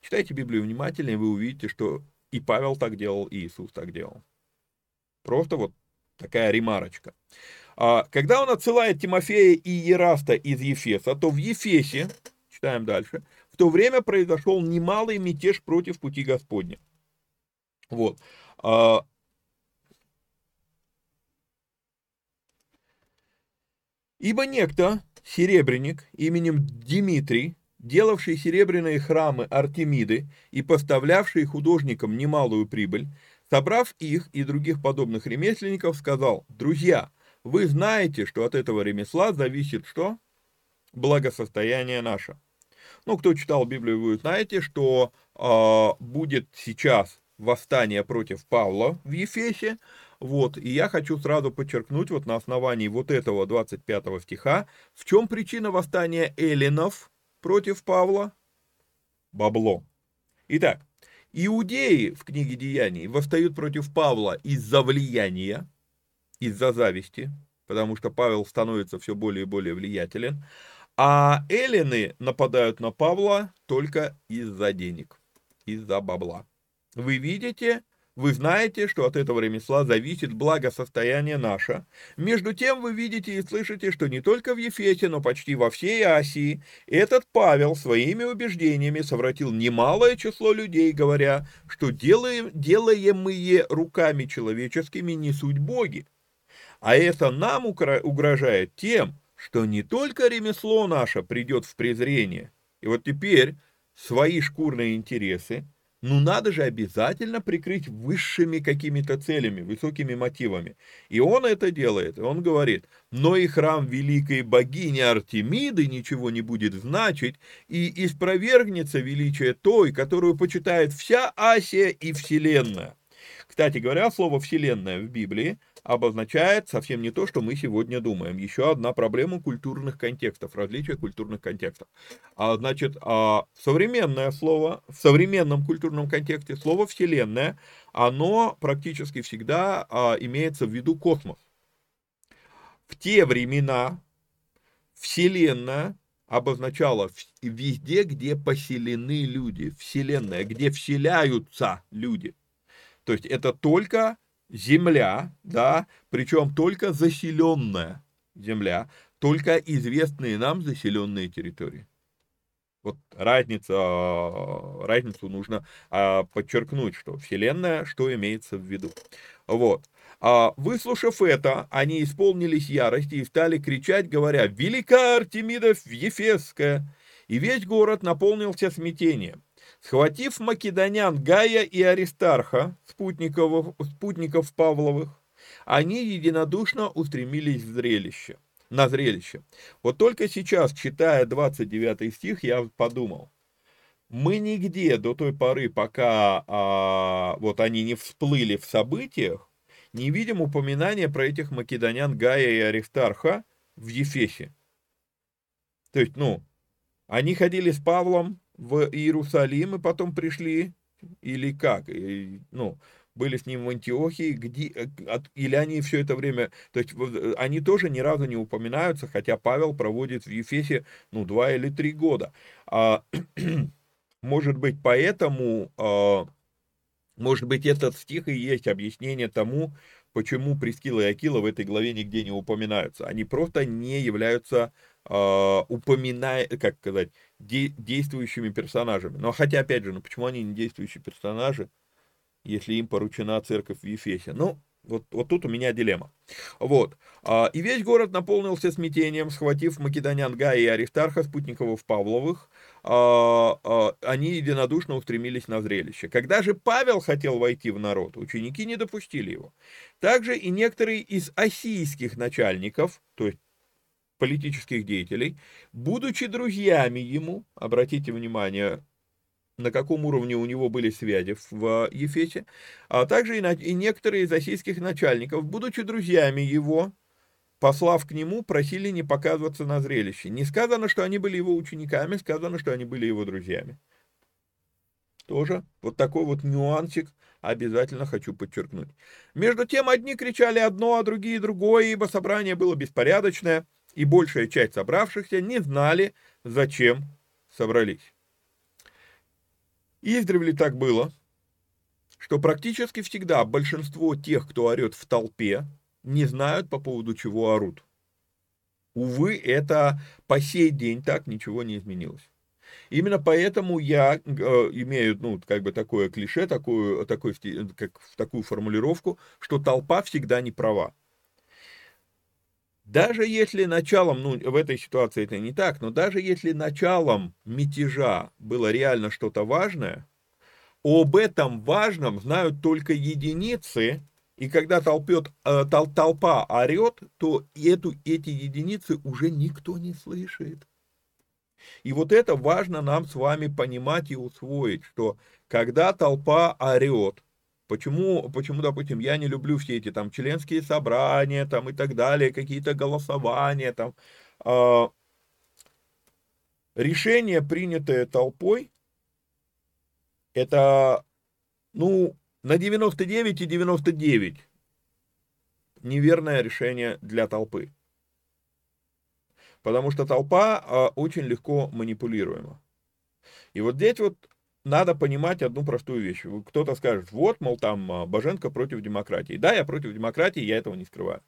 Читайте Библию внимательно, и вы увидите, что и Павел так делал, и Иисус так делал. Просто вот такая ремарочка. А, когда он отсылает Тимофея и Ераста из Ефеса, то в Ефесе, читаем дальше, в то время произошел немалый мятеж против пути Господня. Вот. А, Ибо некто, серебряник именем Дмитрий, делавший серебряные храмы Артемиды и поставлявший художникам немалую прибыль, собрав их и других подобных ремесленников, сказал, «Друзья, вы знаете, что от этого ремесла зависит что? Благосостояние наше». Ну, кто читал Библию, вы знаете, что э, будет сейчас восстание против Павла в Ефесе, вот, и я хочу сразу подчеркнуть вот на основании вот этого 25 стиха, в чем причина восстания эллинов против Павла? Бабло. Итак, иудеи в книге Деяний восстают против Павла из-за влияния, из-за зависти, потому что Павел становится все более и более влиятелен, а эллины нападают на Павла только из-за денег, из-за бабла. Вы видите, вы знаете, что от этого ремесла зависит благосостояние наше. Между тем вы видите и слышите, что не только в Ефесе, но почти во всей Асии этот Павел своими убеждениями совратил немалое число людей, говоря, что делаем, делаемые руками человеческими не суть боги. А это нам угрожает тем, что не только ремесло наше придет в презрение, и вот теперь свои шкурные интересы – ну надо же обязательно прикрыть высшими какими-то целями, высокими мотивами. И он это делает, он говорит, но и храм великой богини Артемиды ничего не будет значить, и испровергнется величие той, которую почитает вся Асия и Вселенная. Кстати говоря, слово «вселенная» в Библии обозначает совсем не то, что мы сегодня думаем. Еще одна проблема культурных контекстов, различия культурных контекстов. А, значит, а, современное слово, в современном культурном контексте слово «вселенная», оно практически всегда а, имеется в виду космос. В те времена вселенная обозначала везде, где поселены люди, вселенная, где вселяются люди. То есть это только земля, да, причем только заселенная земля, только известные нам заселенные территории. Вот разница, разницу нужно а, подчеркнуть, что Вселенная, что имеется в виду. Вот. А, выслушав это, они исполнились ярости и стали кричать, говоря, «Велика Артемида Ефесская!» И весь город наполнился смятением. Схватив македонян Гая и Аристарха, спутников, спутников Павловых, они единодушно устремились в зрелище, на зрелище. Вот только сейчас, читая 29 стих, я подумал, мы нигде до той поры, пока а, вот они не всплыли в событиях, не видим упоминания про этих македонян Гая и Аристарха в Ефесе. То есть, ну, они ходили с Павлом, в Иерусалим и потом пришли, или как, и, ну, были с ним в Антиохии, где, э, или они все это время, то есть э, они тоже ни разу не упоминаются, хотя Павел проводит в Ефесе, ну, два или три года. А, может быть, поэтому, а, может быть, этот стих и есть объяснение тому, почему Прескила и Акила в этой главе нигде не упоминаются. Они просто не являются э, упоминая, как сказать, де, действующими персонажами. Но хотя, опять же, ну почему они не действующие персонажи, если им поручена церковь в Ефесе? Ну, вот, вот тут у меня дилемма. Вот. А, и весь город наполнился смятением, схватив македонян Гая и Аристарха, спутниковых Павловых, а, а, они единодушно устремились на зрелище. Когда же Павел хотел войти в народ, ученики не допустили его. Также и некоторые из осийских начальников, то есть политических деятелей, будучи друзьями ему, обратите внимание, на каком уровне у него были связи в Ефесе, а также и, на, и некоторые из российских начальников, будучи друзьями его, послав к нему, просили не показываться на зрелище. Не сказано, что они были его учениками, сказано, что они были его друзьями. Тоже вот такой вот нюансик обязательно хочу подчеркнуть. Между тем, одни кричали одно, а другие другое, ибо собрание было беспорядочное – и большая часть собравшихся не знали, зачем собрались. Издревле так было, что практически всегда большинство тех, кто орет в толпе, не знают по поводу чего орут. Увы, это по сей день так ничего не изменилось. Именно поэтому я э, имею, ну, как бы такое клише, такую, такой, как, такую формулировку, что толпа всегда не права. Даже если началом, ну, в этой ситуации это не так, но даже если началом мятежа было реально что-то важное, об этом важном знают только единицы, и когда толпет, э, тол, толпа орет, то эту, эти единицы уже никто не слышит. И вот это важно нам с вами понимать и усвоить, что когда толпа орет, Почему, почему, допустим, я не люблю все эти там членские собрания там и так далее, какие-то голосования там. Э, решение, принятое толпой, это, ну, на 99 и 99 неверное решение для толпы. Потому что толпа э, очень легко манипулируема. И вот здесь вот надо понимать одну простую вещь. Кто-то скажет, вот, мол, там а, Боженко против демократии. Да, я против демократии, я этого не скрываю.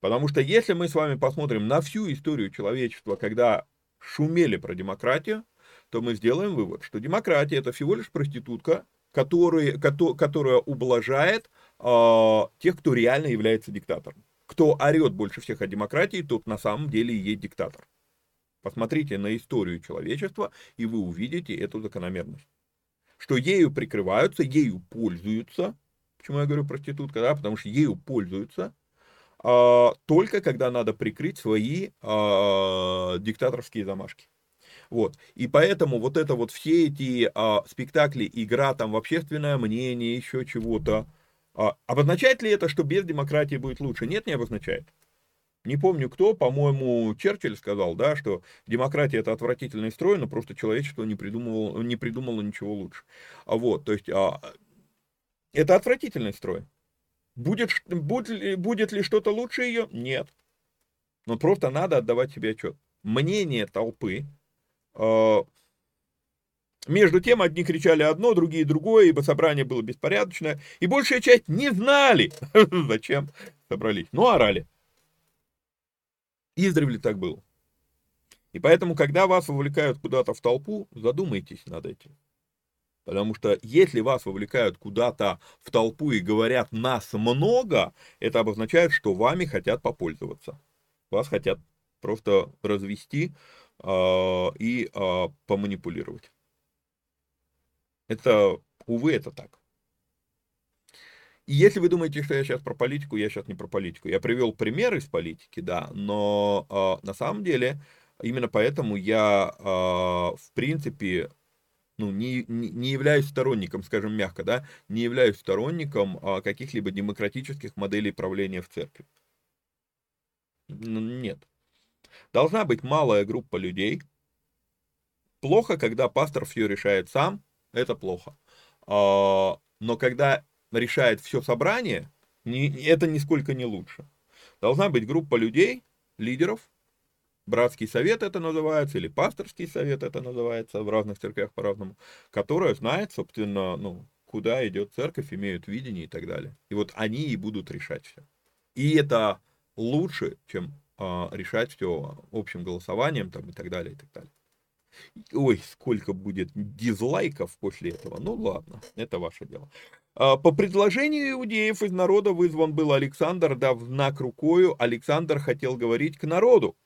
Потому что если мы с вами посмотрим на всю историю человечества, когда шумели про демократию, то мы сделаем вывод, что демократия это всего лишь проститутка, который, которая ублажает э, тех, кто реально является диктатором. Кто орет больше всех о демократии, тот на самом деле и есть диктатор. Посмотрите на историю человечества, и вы увидите эту закономерность что ею прикрываются, ею пользуются. Почему я говорю проститутка, да? Потому что ею пользуются а, только когда надо прикрыть свои а, диктаторские замашки. Вот. И поэтому вот это вот все эти а, спектакли, игра там в общественное мнение, еще чего-то, а, обозначает ли это, что без демократии будет лучше? Нет, не обозначает не помню кто, по-моему, Черчилль сказал, да, что демократия это отвратительный строй, но просто человечество не придумывало, не придумало ничего лучше. А вот, то есть, а, это отвратительный строй. Будет, будет, будет ли что-то лучше ее? Нет. Но просто надо отдавать себе отчет. Мнение толпы, э, между тем, одни кричали одно, другие другое, ибо собрание было беспорядочное, и большая часть не знали, зачем собрались, но орали. Издревле так было. И поэтому, когда вас вовлекают куда-то в толпу, задумайтесь над этим. Потому что если вас вовлекают куда-то в толпу и говорят «нас много», это обозначает, что вами хотят попользоваться. Вас хотят просто развести э, и э, поманипулировать. Это, увы, это так. И если вы думаете, что я сейчас про политику, я сейчас не про политику. Я привел пример из политики, да, но э, на самом деле именно поэтому я, э, в принципе, ну, не, не, не являюсь сторонником, скажем мягко, да, не являюсь сторонником э, каких-либо демократических моделей правления в церкви. Нет. Должна быть малая группа людей. Плохо, когда пастор все решает сам, это плохо. Но когда решает все собрание, это нисколько не лучше. Должна быть группа людей, лидеров, братский совет это называется, или пасторский совет это называется, в разных церквях по-разному, которая знает, собственно, ну, куда идет церковь, имеют видение и так далее. И вот они и будут решать все. И это лучше, чем а, решать все общим голосованием там, и так далее, и так далее. Ой, сколько будет дизлайков после этого. Ну ладно, это ваше дело. А, по предложению иудеев из народа вызван был Александр, дав знак рукою, Александр хотел говорить к народу.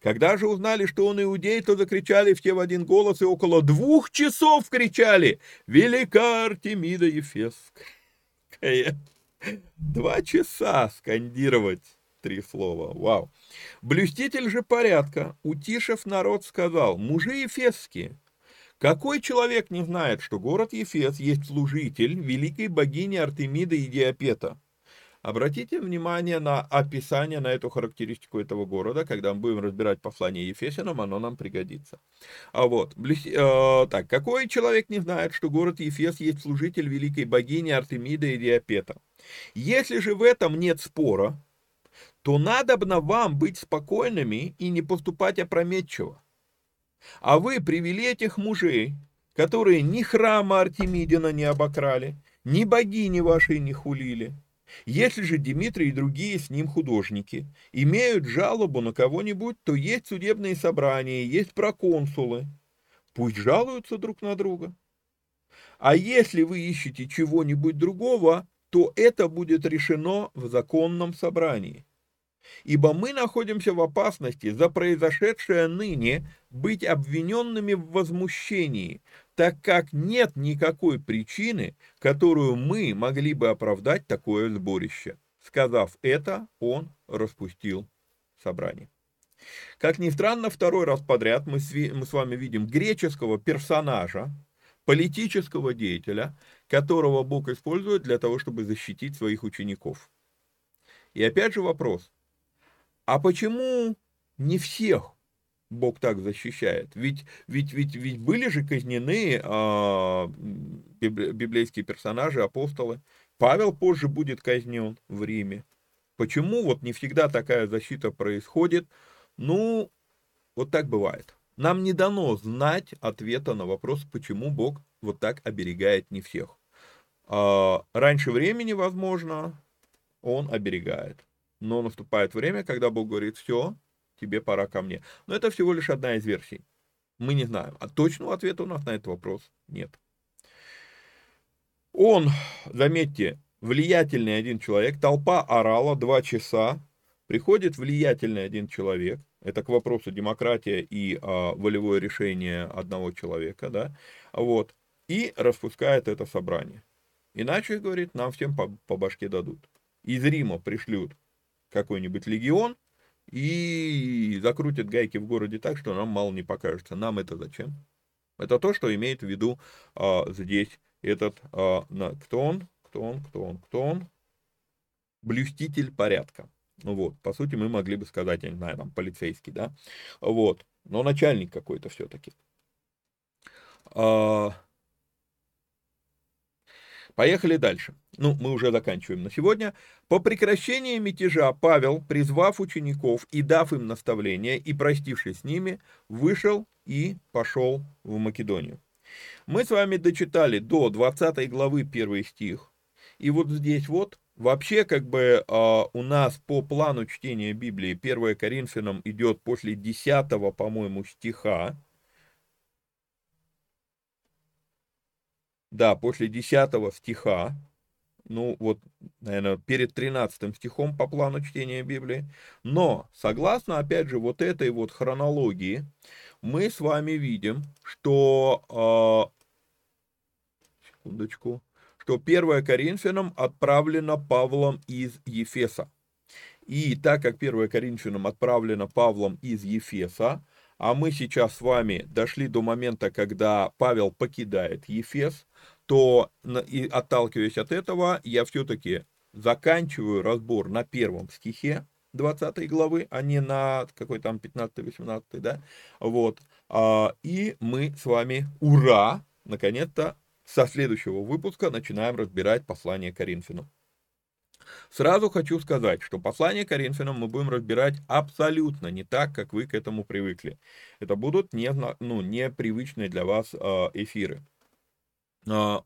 Когда же узнали, что он иудей, то закричали все в один голос и около двух часов кричали «Велика Артемида Ефесская!» Два часа скандировать три слова. Вау. Блюститель же порядка, утишив народ, сказал «Мужи Ефесские, какой человек не знает, что город Ефес есть служитель великой богини Артемиды и Диапета? Обратите внимание на описание, на эту характеристику этого города, когда мы будем разбирать послание Ефесянам, оно нам пригодится. А вот, э, так, какой человек не знает, что город Ефес есть служитель великой богини Артемиды и Диапета? Если же в этом нет спора, то надо бы вам быть спокойными и не поступать опрометчиво. А вы привели этих мужей, которые ни храма Артемидина не обокрали, ни богини вашей не хулили. Если же Дмитрий и другие с ним художники имеют жалобу на кого-нибудь, то есть судебные собрания, есть проконсулы. Пусть жалуются друг на друга. А если вы ищете чего-нибудь другого, то это будет решено в законном собрании. Ибо мы находимся в опасности за произошедшее ныне быть обвиненными в возмущении, так как нет никакой причины, которую мы могли бы оправдать такое сборище. Сказав это, он распустил собрание. Как ни странно, второй раз подряд мы с, вами видим греческого персонажа, политического деятеля, которого Бог использует для того, чтобы защитить своих учеников. И опять же вопрос, а почему не всех Бог так защищает? Ведь, ведь, ведь, ведь были же казнены а, библейские персонажи, апостолы. Павел позже будет казнен в Риме. Почему вот не всегда такая защита происходит? Ну, вот так бывает. Нам не дано знать ответа на вопрос, почему Бог вот так оберегает не всех. А, раньше времени, возможно, Он оберегает. Но наступает время, когда Бог говорит, все, тебе пора ко мне. Но это всего лишь одна из версий. Мы не знаем. А точного ответа у нас на этот вопрос нет. Он, заметьте, влиятельный один человек, толпа орала два часа, приходит влиятельный один человек, это к вопросу демократия и а, волевое решение одного человека, да, вот, и распускает это собрание. Иначе, говорит, нам всем по, по башке дадут. Из Рима пришлют какой-нибудь легион и закрутят гайки в городе так, что нам мало не покажется. Нам это зачем? Это то, что имеет в виду а, здесь этот, а, на, кто он, кто он, кто он, кто он, блюститель порядка. Ну вот, по сути, мы могли бы сказать, я не знаю, там, полицейский, да, вот, но начальник какой-то все-таки. А, Поехали дальше. Ну, мы уже заканчиваем на сегодня. По прекращении мятежа Павел, призвав учеников и дав им наставление, и простившись с ними, вышел и пошел в Македонию. Мы с вами дочитали до 20 главы 1 стих. И вот здесь вот, вообще как бы э, у нас по плану чтения Библии 1 Коринфянам идет после 10, по-моему, стиха. Да, после 10 стиха, ну вот, наверное, перед 13 стихом по плану чтения Библии. Но, согласно, опять же, вот этой вот хронологии, мы с вами видим, что, э, секундочку, что 1 Коринфянам отправлено Павлом из Ефеса. И так как 1 Коринфянам отправлено Павлом из Ефеса, а мы сейчас с вами дошли до момента, когда Павел покидает Ефес, то, и отталкиваясь от этого, я все-таки заканчиваю разбор на первом стихе 20 главы, а не на какой там 15-18, да, вот, а, и мы с вами, ура, наконец-то, со следующего выпуска начинаем разбирать послание Коринфянам. Сразу хочу сказать, что послание Коринфянам мы будем разбирать абсолютно не так, как вы к этому привыкли. Это будут не, ну, непривычные для вас а, эфиры. А,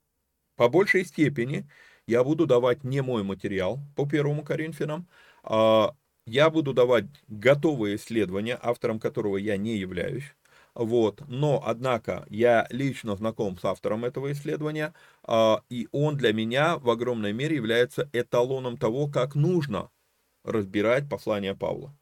по большей степени я буду давать не мой материал по первому Коринфянам, а я буду давать готовые исследования, автором которого я не являюсь. Вот. Но, однако, я лично знаком с автором этого исследования, а, и он для меня в огромной мере является эталоном того, как нужно разбирать послание Павла.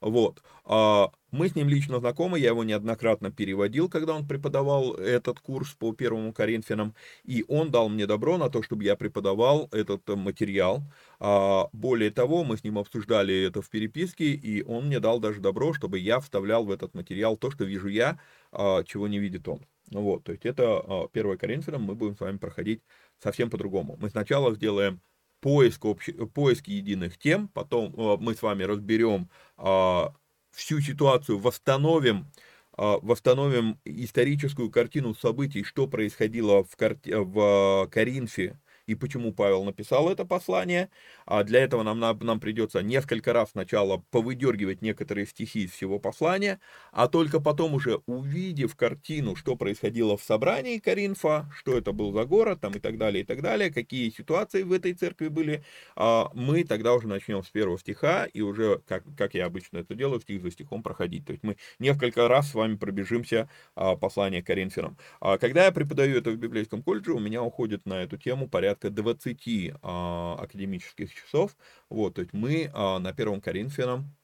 Вот. А, мы с ним лично знакомы, я его неоднократно переводил, когда он преподавал этот курс по первому Коринфянам, и он дал мне добро на то, чтобы я преподавал этот материал. А, более того, мы с ним обсуждали это в переписке, и он мне дал даже добро, чтобы я вставлял в этот материал то, что вижу я, а, чего не видит он. Вот, то есть это 1 Коринфянам мы будем с вами проходить совсем по-другому. Мы сначала сделаем поиск, общ... поиск единых тем, потом э, мы с вами разберем а, всю ситуацию, восстановим, а, восстановим историческую картину событий, что происходило в, Кар... в Коринфе и почему Павел написал это послание. А для этого нам, нам придется несколько раз сначала повыдергивать некоторые стихи из всего послания, а только потом уже увидев картину, что происходило в собрании Коринфа, что это был за город там и так далее, и так далее, какие ситуации в этой церкви были, а, мы тогда уже начнем с первого стиха и уже, как, как я обычно это делаю, стих за стихом проходить. То есть мы несколько раз с вами пробежимся а, послание Коринфянам. Когда я преподаю это в библейском колледже, у меня уходит на эту тему порядка порядка 20 а, академических часов. Вот, то есть мы а, на первом Коринфянам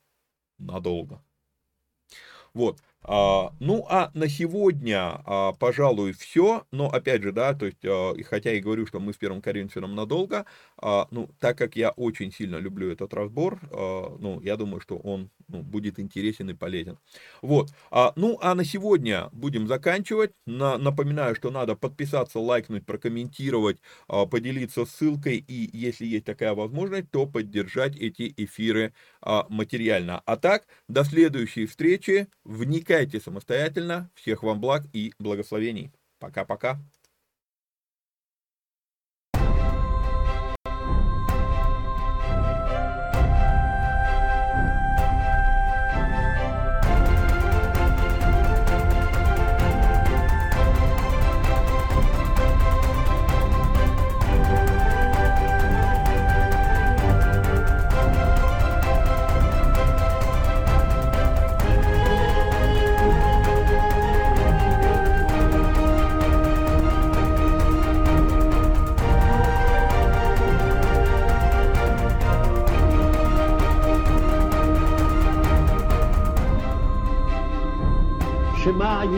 надолго. Вот. А, ну, а на сегодня, а, пожалуй, все. Но, опять же, да, то есть, а, хотя и говорю, что мы с первым Коринфянам надолго, ну, так как я очень сильно люблю этот разбор, ну, я думаю, что он ну, будет интересен и полезен. Вот. А, ну, а на сегодня будем заканчивать. На, напоминаю, что надо подписаться, лайкнуть, прокомментировать, поделиться ссылкой и, если есть такая возможность, то поддержать эти эфиры материально. А так, до следующей встречи. Вникайте самостоятельно. Всех вам благ и благословений. Пока-пока.